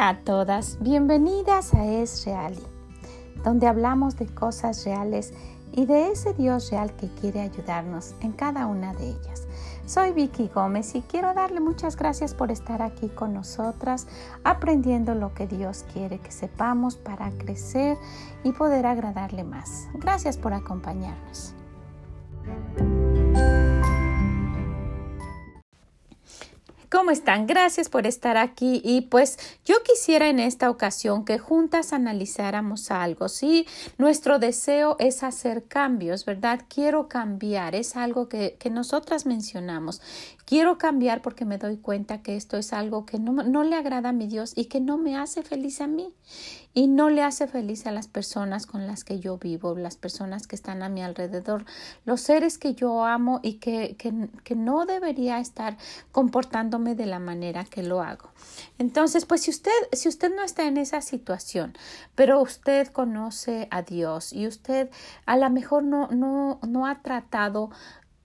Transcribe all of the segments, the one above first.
A todas, bienvenidas a Es Reali, donde hablamos de cosas reales y de ese Dios real que quiere ayudarnos en cada una de ellas. Soy Vicky Gómez y quiero darle muchas gracias por estar aquí con nosotras, aprendiendo lo que Dios quiere que sepamos para crecer y poder agradarle más. Gracias por acompañarnos. ¿Cómo están? Gracias por estar aquí y pues yo quisiera en esta ocasión que juntas analizáramos algo. Sí, nuestro deseo es hacer cambios, ¿verdad? Quiero cambiar, es algo que, que nosotras mencionamos. Quiero cambiar porque me doy cuenta que esto es algo que no, no le agrada a mi Dios y que no me hace feliz a mí y no le hace feliz a las personas con las que yo vivo, las personas que están a mi alrededor, los seres que yo amo y que, que, que no debería estar comportándome de la manera que lo hago. Entonces, pues si usted, si usted no está en esa situación, pero usted conoce a Dios y usted a lo mejor no, no, no ha tratado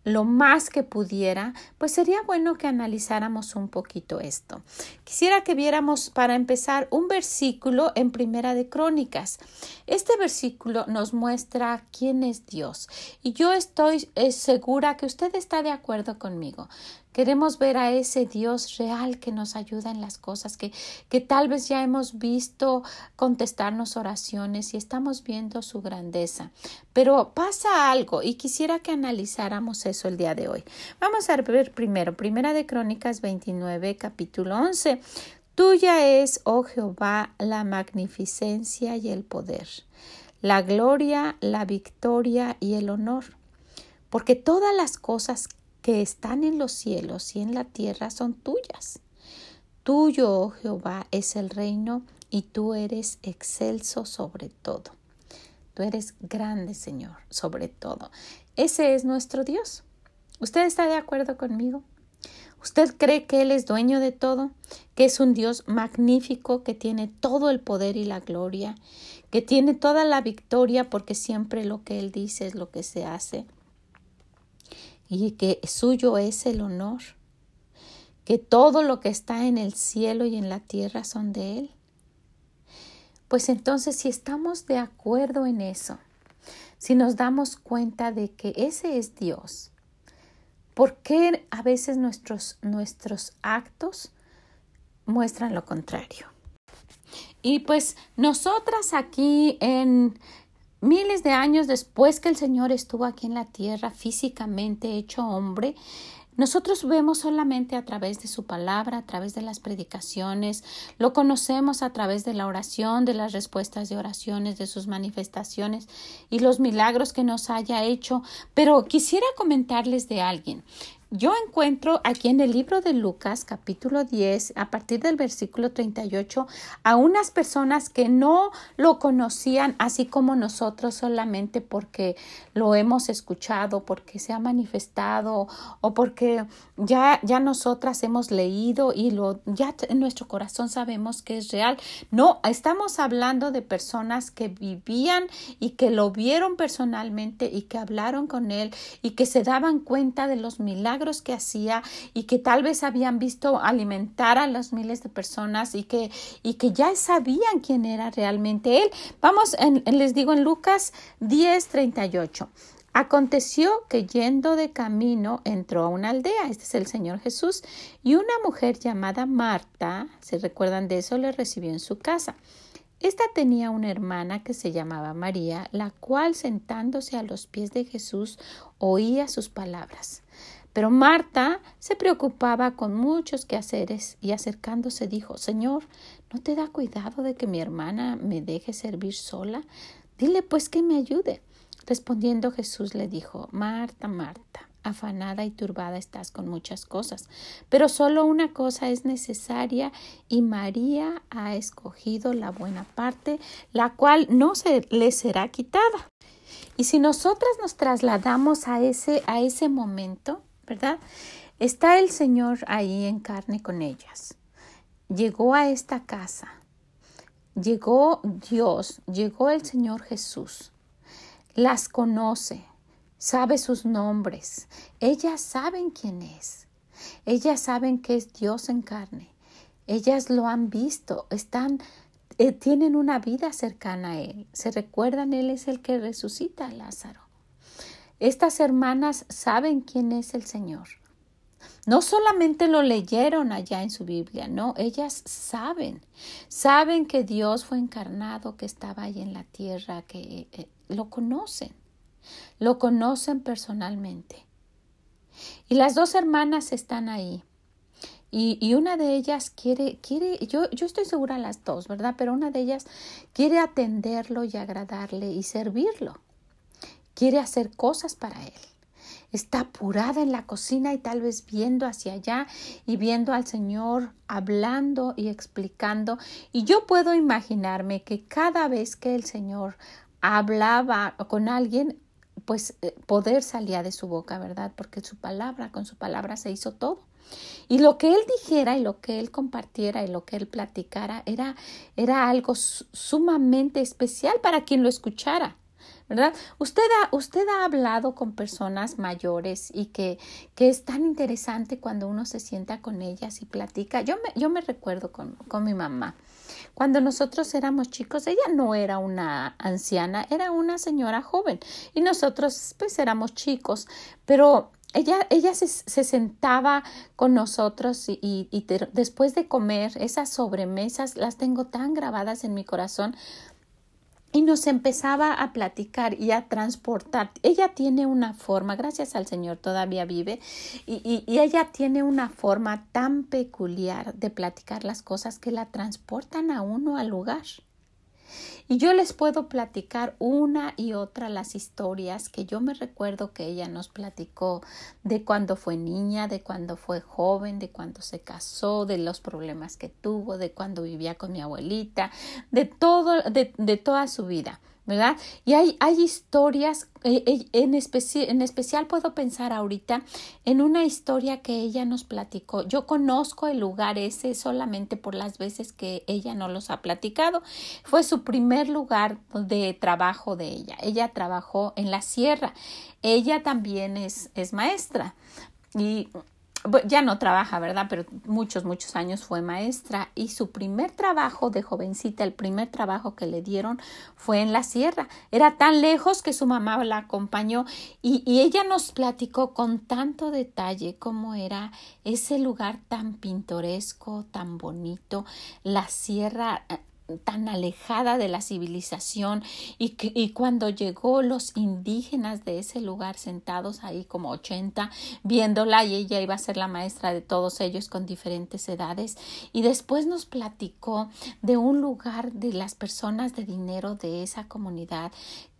lo más que pudiera, pues sería bueno que analizáramos un poquito esto. Quisiera que viéramos para empezar un versículo en Primera de Crónicas. Este versículo nos muestra quién es Dios y yo estoy eh, segura que usted está de acuerdo conmigo. Queremos ver a ese Dios real que nos ayuda en las cosas, que, que tal vez ya hemos visto contestarnos oraciones y estamos viendo su grandeza. Pero pasa algo y quisiera que analizáramos eso el día de hoy. Vamos a ver primero, Primera de Crónicas 29, capítulo 11. Tuya es, oh Jehová, la magnificencia y el poder, la gloria, la victoria y el honor, porque todas las cosas que están en los cielos y en la tierra son tuyas. Tuyo, oh Jehová, es el reino y tú eres excelso sobre todo. Tú eres grande, Señor, sobre todo. Ese es nuestro Dios. ¿Usted está de acuerdo conmigo? ¿Usted cree que Él es dueño de todo? ¿Que es un Dios magnífico, que tiene todo el poder y la gloria, que tiene toda la victoria porque siempre lo que Él dice es lo que se hace? Y que suyo es el honor, que todo lo que está en el cielo y en la tierra son de Él. Pues entonces si estamos de acuerdo en eso, si nos damos cuenta de que ese es Dios, ¿por qué a veces nuestros, nuestros actos muestran lo contrario? Y pues nosotras aquí en Miles de años después que el Señor estuvo aquí en la tierra físicamente hecho hombre, nosotros vemos solamente a través de su palabra, a través de las predicaciones, lo conocemos a través de la oración, de las respuestas de oraciones, de sus manifestaciones y los milagros que nos haya hecho. Pero quisiera comentarles de alguien yo encuentro aquí en el libro de Lucas capítulo 10 a partir del versículo 38 a unas personas que no lo conocían así como nosotros solamente porque lo hemos escuchado, porque se ha manifestado o porque ya ya nosotras hemos leído y lo ya en nuestro corazón sabemos que es real. No, estamos hablando de personas que vivían y que lo vieron personalmente y que hablaron con él y que se daban cuenta de los milagros que hacía y que tal vez habían visto alimentar a las miles de personas y que, y que ya sabían quién era realmente él. Vamos, les digo en Lucas 10, 38. Aconteció que yendo de camino entró a una aldea, este es el Señor Jesús, y una mujer llamada Marta, ¿se recuerdan de eso?, le recibió en su casa. Esta tenía una hermana que se llamaba María, la cual sentándose a los pies de Jesús oía sus palabras. Pero Marta se preocupaba con muchos quehaceres y acercándose dijo Señor, ¿no te da cuidado de que mi hermana me deje servir sola? Dile pues que me ayude. Respondiendo Jesús le dijo Marta, Marta, afanada y turbada estás con muchas cosas, pero solo una cosa es necesaria y María ha escogido la buena parte, la cual no se le será quitada. Y si nosotras nos trasladamos a ese, a ese momento, ¿verdad? Está el Señor ahí en carne con ellas. Llegó a esta casa. Llegó Dios, llegó el Señor Jesús. Las conoce, sabe sus nombres. Ellas saben quién es. Ellas saben que es Dios en carne. Ellas lo han visto, están, eh, tienen una vida cercana a Él. Se recuerdan, Él es el que resucita a Lázaro. Estas hermanas saben quién es el Señor. No solamente lo leyeron allá en su Biblia, no, ellas saben, saben que Dios fue encarnado, que estaba ahí en la tierra, que eh, lo conocen, lo conocen personalmente. Y las dos hermanas están ahí. Y, y, una de ellas quiere, quiere, yo, yo estoy segura las dos, ¿verdad? Pero una de ellas quiere atenderlo y agradarle y servirlo. Quiere hacer cosas para él está apurada en la cocina y tal vez viendo hacia allá y viendo al Señor hablando y explicando. Y yo puedo imaginarme que cada vez que el Señor hablaba con alguien, pues eh, poder salía de su boca, ¿verdad? Porque su palabra, con su palabra se hizo todo. Y lo que él dijera y lo que él compartiera y lo que él platicara era, era algo sumamente especial para quien lo escuchara. ¿Verdad? Usted ha, usted ha hablado con personas mayores y que, que es tan interesante cuando uno se sienta con ellas y platica. Yo me, yo me recuerdo con, con mi mamá. Cuando nosotros éramos chicos, ella no era una anciana, era una señora joven y nosotros pues éramos chicos, pero ella, ella se, se, sentaba con nosotros y, y, después de comer esas sobremesas las tengo tan grabadas en mi corazón y nos empezaba a platicar y a transportar. Ella tiene una forma, gracias al Señor todavía vive, y, y, ella tiene una forma tan peculiar de platicar las cosas que la transportan a uno al lugar. Y yo les puedo platicar una y otra las historias que yo me recuerdo que ella nos platicó de cuando fue niña, de cuando fue joven, de cuando se casó, de los problemas que tuvo, de cuando vivía con mi abuelita, de todo, de, de toda su vida. ¿Verdad? Y hay, hay historias, eh, eh, en, en especial puedo pensar ahorita en una historia que ella nos platicó. Yo conozco el lugar ese solamente por las veces que ella no los ha platicado. Fue su primer lugar de trabajo de ella. Ella trabajó en la sierra. Ella también es, es maestra. Y ya no trabaja, ¿verdad? Pero muchos, muchos años fue maestra y su primer trabajo de jovencita, el primer trabajo que le dieron fue en la sierra. Era tan lejos que su mamá la acompañó y, y ella nos platicó con tanto detalle cómo era ese lugar tan pintoresco, tan bonito, la sierra tan alejada de la civilización y, y cuando llegó los indígenas de ese lugar sentados ahí como ochenta viéndola y ella iba a ser la maestra de todos ellos con diferentes edades y después nos platicó de un lugar de las personas de dinero de esa comunidad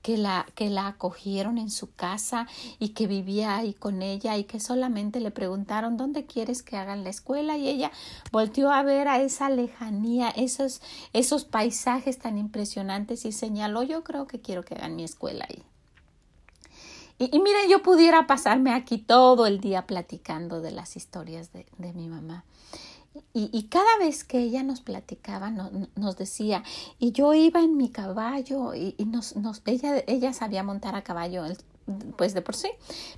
que la, que la acogieron en su casa y que vivía ahí con ella y que solamente le preguntaron dónde quieres que hagan la escuela y ella volteó a ver a esa lejanía, esos, esos paisajes tan impresionantes y señaló yo creo que quiero que hagan mi escuela ahí. Y, miren, yo pudiera pasarme aquí todo el día platicando de las historias de, de mi mamá. Y, y, cada vez que ella nos platicaba, nos decía, y yo iba en mi caballo, y, y nos, nos, ella, ella sabía montar a caballo, pues de por sí,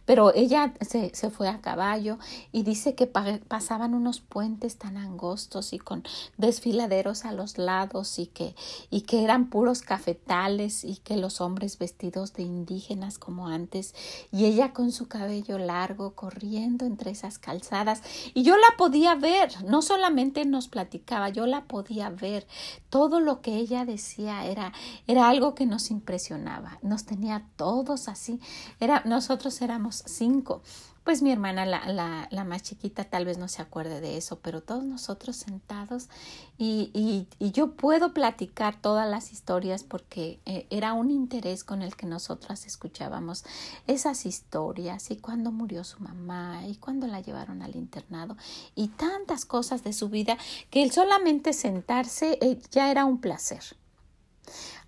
pero ella se, se, fue a caballo y dice que pasaban unos puentes tan angostos y con desfiladeros a los lados y que, y que eran puros cafetales y que los hombres vestidos de indígenas como antes. Y ella con su cabello largo corriendo entre esas calzadas. Y yo la podía ver, no solamente nos platicaba, yo la podía ver, todo lo que ella decía era, era algo que nos impresionaba, nos tenía todos así era, nosotros éramos cinco. Pues mi hermana, la, la, la, más chiquita, tal vez no se acuerde de eso, pero todos nosotros sentados y, y, y yo puedo platicar todas las historias porque eh, era un interés con el que nosotras escuchábamos esas historias y cuando murió su mamá y cuando la llevaron al internado y tantas cosas de su vida que solamente sentarse eh, ya era un placer.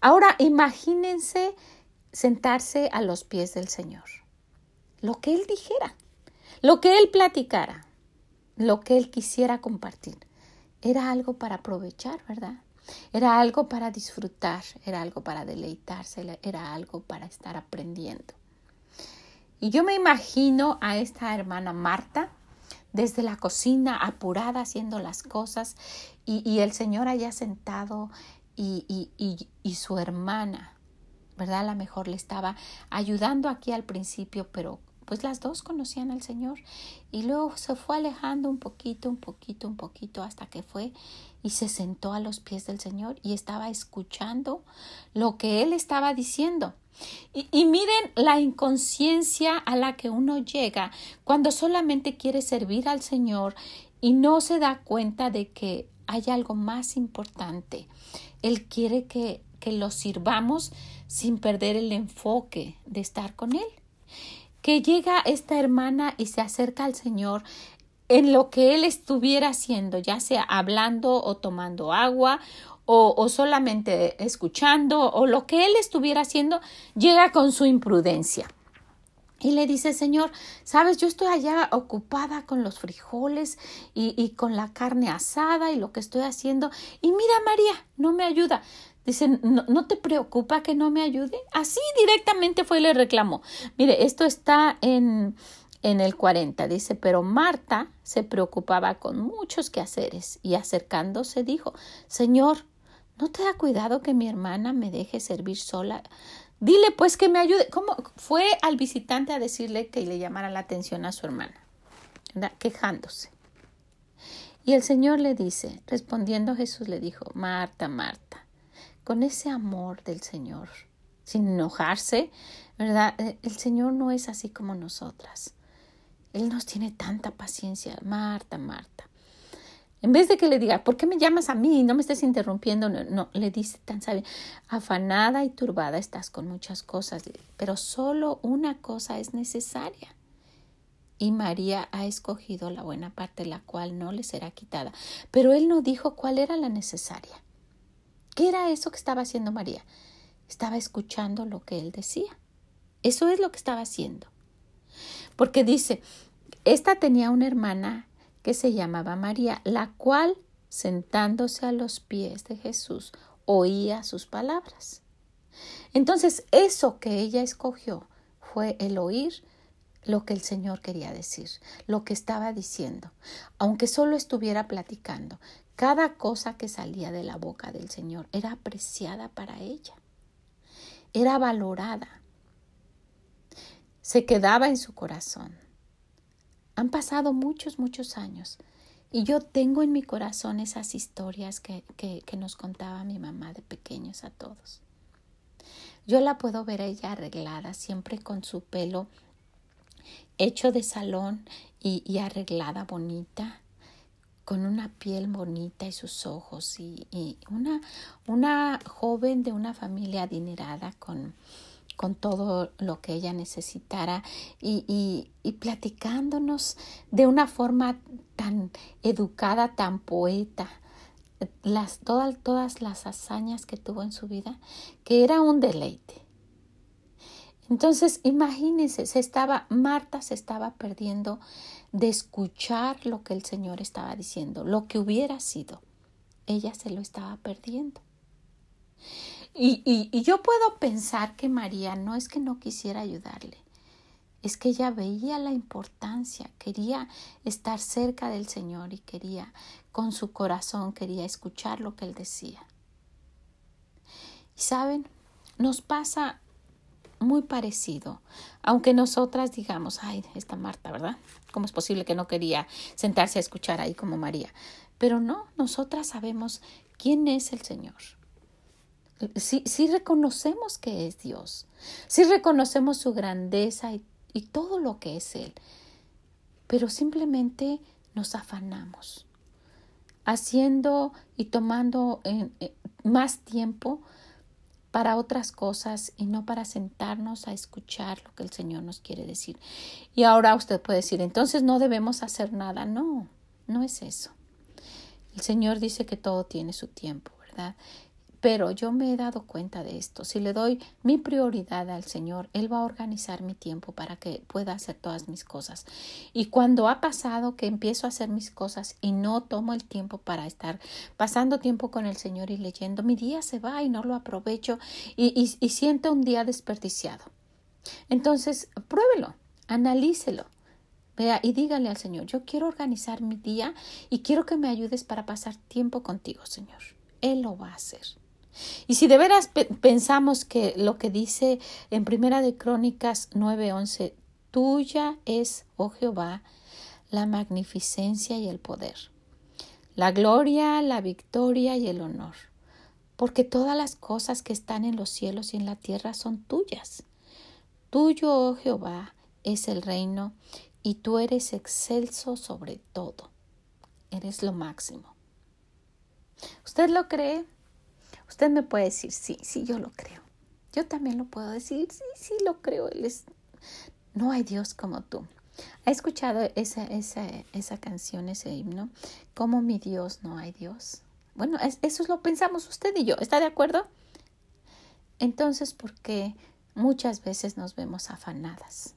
Ahora imagínense sentarse a los pies del Señor. Lo que Él dijera, lo que Él platicara, lo que Él quisiera compartir. Era algo para aprovechar, ¿verdad? Era algo para disfrutar, era algo para deleitarse, era algo para estar aprendiendo. Y yo me imagino a esta hermana Marta desde la cocina, apurada haciendo las cosas, y, el Señor allá sentado y, y, su hermana, ¿verdad? A lo mejor le estaba ayudando aquí al principio, pero pues las dos conocían al Señor y luego se fue alejando un poquito, un poquito, un poquito hasta que fue y se sentó a los pies del Señor y estaba escuchando lo que Él estaba diciendo. Y, y, miren la inconsciencia a la que uno llega cuando solamente quiere servir al Señor y no se da cuenta de que hay algo más importante. Él quiere que, que lo sirvamos sin perder el enfoque de estar con Él que llega esta hermana y se acerca al Señor en lo que él estuviera haciendo, ya sea hablando o tomando agua o, o, solamente escuchando o lo que él estuviera haciendo, llega con su imprudencia. Y le dice, Señor, sabes, yo estoy allá ocupada con los frijoles y, y con la carne asada y lo que estoy haciendo. Y mira, María, no me ayuda. Dice, ¿no, te preocupa que no me ayude? Así directamente fue y le reclamó. Mire, esto está en, en el 40. Dice, pero Marta se preocupaba con muchos quehaceres y acercándose dijo, Señor, ¿no te da cuidado que mi hermana me deje servir sola? Dile pues que me ayude. ¿Cómo fue al visitante a decirle que le llamara la atención a su hermana? Quejándose. Y el Señor le dice, respondiendo Jesús le dijo, Marta, Marta, con ese amor del Señor, sin enojarse, ¿verdad? Eh, el Señor no es así como nosotras. Él nos tiene tanta paciencia. Marta, Marta. En vez de que le diga, ¿por qué me llamas a mí? No me estés interrumpiendo. No, no, le dice tan sabio, afanada y turbada estás con muchas cosas, pero solo una cosa es necesaria. Y María ha escogido la buena parte, la cual no le será quitada. Pero él no dijo cuál era la necesaria. ¿Qué era eso que estaba haciendo María? Estaba escuchando lo que él decía. Eso es lo que estaba haciendo. Porque dice, esta tenía una hermana que se llamaba María, la cual, sentándose a los pies de Jesús, oía sus palabras. Entonces, eso que ella escogió fue el oír lo que el Señor quería decir, lo que estaba diciendo, aunque solo estuviera platicando, cada cosa que salía de la boca del Señor era apreciada para ella, era valorada, se quedaba en su corazón. Han pasado muchos, muchos años y yo tengo en mi corazón esas historias que, que, nos contaba mi mamá de pequeños a todos. Yo la puedo ver a ella arreglada, siempre con su pelo hecho de salón y, y arreglada bonita, con una piel bonita y sus ojos y, una, una joven de una familia adinerada con, con todo lo que ella necesitara y, y, platicándonos de una forma tan educada, tan poeta, las, todas, todas las hazañas que tuvo en su vida, que era un deleite. Entonces, imagínense, se estaba, Marta se estaba perdiendo de escuchar lo que el Señor estaba diciendo, lo que hubiera sido. Ella se lo estaba perdiendo. Y, y, y, yo puedo pensar que María no es que no quisiera ayudarle, es que ella veía la importancia, quería estar cerca del Señor y quería, con su corazón, quería escuchar lo que Él decía. Y saben, nos pasa muy parecido, aunque nosotras digamos, ay, esta Marta, ¿verdad? ¿Cómo es posible que no quería sentarse a escuchar ahí como María? Pero no, nosotras sabemos quién es el Señor. Sí reconocemos que es Dios, sí reconocemos su grandeza y, y todo lo que es Él, pero simplemente nos afanamos, haciendo y tomando eh, más tiempo para otras cosas y no para sentarnos a escuchar lo que el Señor nos quiere decir. Y ahora usted puede decir, entonces no debemos hacer nada. No, no es eso. El Señor dice que todo tiene su tiempo, ¿verdad? Pero yo me he dado cuenta de esto. Si le doy mi prioridad al Señor, Él va a organizar mi tiempo para que pueda hacer todas mis cosas. Y cuando ha pasado que empiezo a hacer mis cosas y no tomo el tiempo para estar pasando tiempo con el Señor y leyendo, mi día se va y no lo aprovecho y, siento un día desperdiciado. Entonces, pruébelo, analícelo. Vea y dígale al Señor, yo quiero organizar mi día y quiero que me ayudes para pasar tiempo contigo, Señor. Él lo va a hacer. Y si de veras pensamos que lo que dice en Primera de Crónicas 9:11, tuya es, oh Jehová, la magnificencia y el poder, la gloria, la victoria y el honor, porque todas las cosas que están en los cielos y en la tierra son tuyas. Tuyo, oh Jehová, es el reino y tú eres excelso sobre todo. Eres lo máximo. ¿Usted lo cree? Usted me puede decir, sí, sí, yo lo creo. Yo también lo puedo decir, sí, sí, lo creo. Es... No hay Dios como tú. ¿Ha escuchado esa, esa, esa canción, ese himno? Como mi Dios no hay Dios. Bueno, eso lo pensamos usted y yo. ¿Está de acuerdo? Entonces, ¿por qué muchas veces nos vemos afanadas?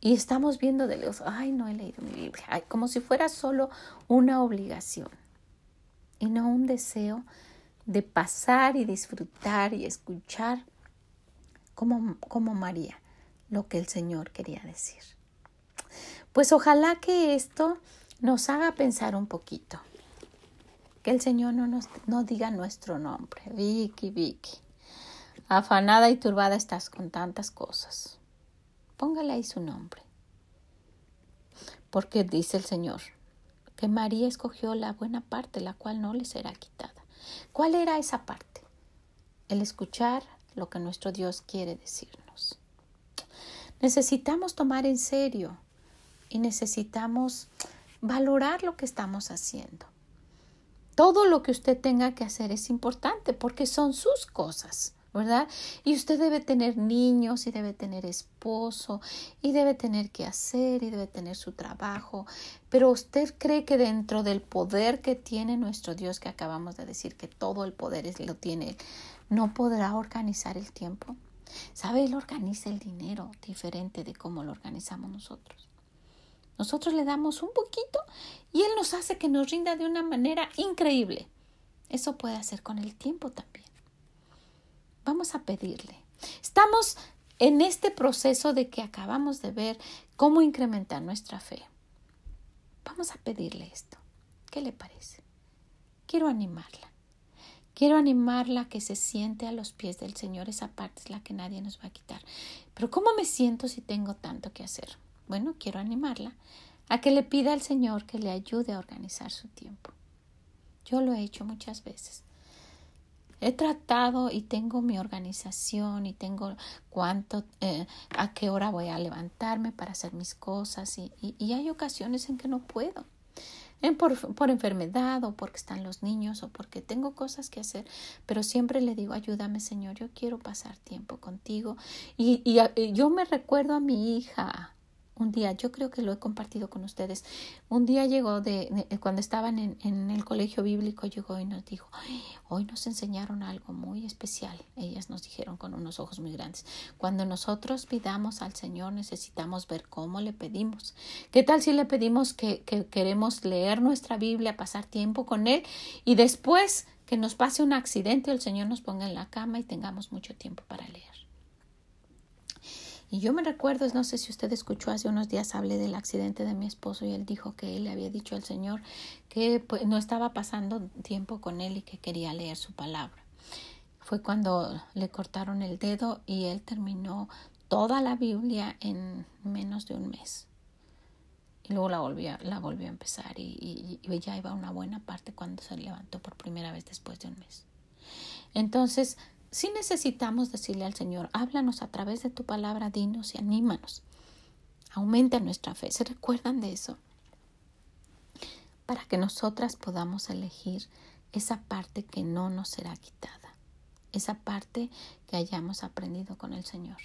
Y estamos viendo de lejos, ay, no he leído mi Biblia, como si fuera solo una obligación y no un deseo de pasar y disfrutar y escuchar como, como María lo que el Señor quería decir. Pues ojalá que esto nos haga pensar un poquito. Que el Señor no nos no diga nuestro nombre. Vicky, Vicky. Afanada y turbada estás con tantas cosas póngale ahí su nombre. Porque dice el Señor que María escogió la buena parte, la cual no le será quitada. ¿Cuál era esa parte? El escuchar lo que nuestro Dios quiere decirnos. Necesitamos tomar en serio y necesitamos valorar lo que estamos haciendo. Todo lo que usted tenga que hacer es importante porque son sus cosas. ¿Verdad? Y usted debe tener niños y debe tener esposo y debe tener que hacer y debe tener su trabajo. Pero usted cree que dentro del poder que tiene nuestro Dios, que acabamos de decir que todo el poder es, lo tiene no podrá organizar el tiempo. ¿Sabe? Él organiza el dinero diferente de cómo lo organizamos nosotros. Nosotros le damos un poquito y Él nos hace que nos rinda de una manera increíble. Eso puede hacer con el tiempo también. Vamos a pedirle. Estamos en este proceso de que acabamos de ver cómo incrementar nuestra fe. Vamos a pedirle esto. ¿Qué le parece? Quiero animarla. Quiero animarla a que se siente a los pies del Señor. Esa parte es la que nadie nos va a quitar. Pero ¿cómo me siento si tengo tanto que hacer? Bueno, quiero animarla a que le pida al Señor que le ayude a organizar su tiempo. Yo lo he hecho muchas veces. He tratado y tengo mi organización y tengo cuánto, eh, a qué hora voy a levantarme para hacer mis cosas y, y, hay ocasiones en que no puedo. Por, por, enfermedad o porque están los niños o porque tengo cosas que hacer, pero siempre le digo, ayúdame Señor, yo quiero pasar tiempo contigo. Y, y yo me recuerdo a mi hija, un día, yo creo que lo he compartido con ustedes, un día llegó de, cuando estaban en, el colegio bíblico, llegó y nos dijo, hoy nos enseñaron algo muy especial. Ellas nos dijeron con unos ojos muy grandes. Cuando nosotros pidamos al Señor necesitamos ver cómo le pedimos. ¿Qué tal si le pedimos que, que queremos leer nuestra Biblia, pasar tiempo con Él y después que nos pase un accidente, el Señor nos ponga en la cama y tengamos mucho tiempo para leer? Y yo me recuerdo, no sé si usted escuchó hace unos días, hablé del accidente de mi esposo y él dijo que él le había dicho al Señor que pues, no estaba pasando tiempo con él y que quería leer su palabra. Fue cuando le cortaron el dedo y él terminó toda la Biblia en menos de un mes. Y luego la volvió, la volvió a empezar y, y ya iba una buena parte cuando se levantó por primera vez después de un mes. Entonces, si necesitamos decirle al Señor, háblanos a través de tu palabra, dinos y anímanos. Aumenta nuestra fe. ¿Se recuerdan de eso? Para que nosotras podamos elegir esa parte que no nos será quitada, esa parte que hayamos aprendido con el Señor.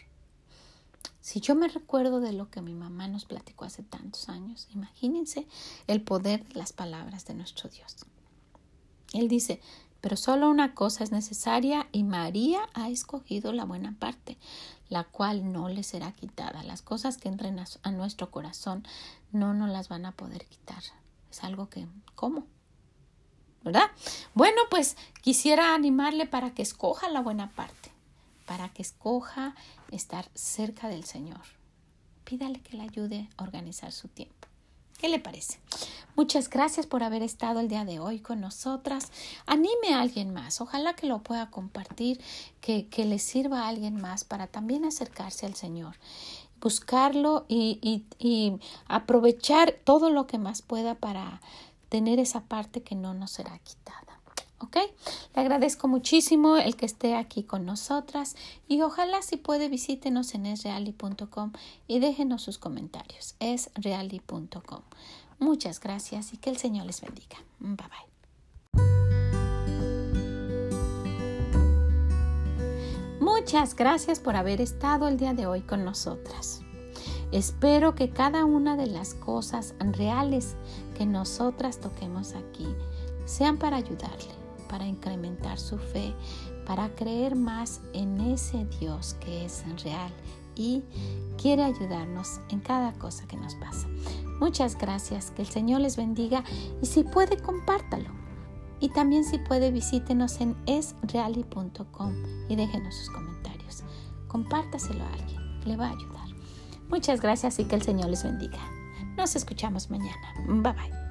Si yo me recuerdo de lo que mi mamá nos platicó hace tantos años, imagínense el poder de las palabras de nuestro Dios. Él dice, pero solo una cosa es necesaria y María ha escogido la buena parte, la cual no le será quitada. Las cosas que entren a nuestro corazón no nos las van a poder quitar. Es algo que, ¿cómo? ¿Verdad? Bueno, pues quisiera animarle para que escoja la buena parte, para que escoja estar cerca del Señor. pídale que le ayude a organizar su tiempo. ¿Qué le parece? Muchas gracias por haber estado el día de hoy con nosotras. Anime a alguien más. Ojalá que lo pueda compartir, que, que le sirva a alguien más para también acercarse al Señor. Buscarlo y, y, y aprovechar todo lo que más pueda para tener esa parte que no nos será quitada. ¿Ok? Le agradezco muchísimo el que esté aquí con nosotras y ojalá si puede visítenos en esreali.com y déjenos sus comentarios. esreali.com. Muchas gracias y que el Señor les bendiga. Bye bye. Muchas gracias por haber estado el día de hoy con nosotras. Espero que cada una de las cosas reales que nosotras toquemos aquí sean para ayudarle para incrementar su fe, para creer más en ese Dios que es real y quiere ayudarnos en cada cosa que nos pasa. Muchas gracias, que el Señor les bendiga y si puede compártalo. Y también si puede visítenos en esreali.com y déjenos sus comentarios. Compártaselo a alguien, le va a ayudar. Muchas gracias y que el Señor les bendiga. Nos escuchamos mañana. Bye bye.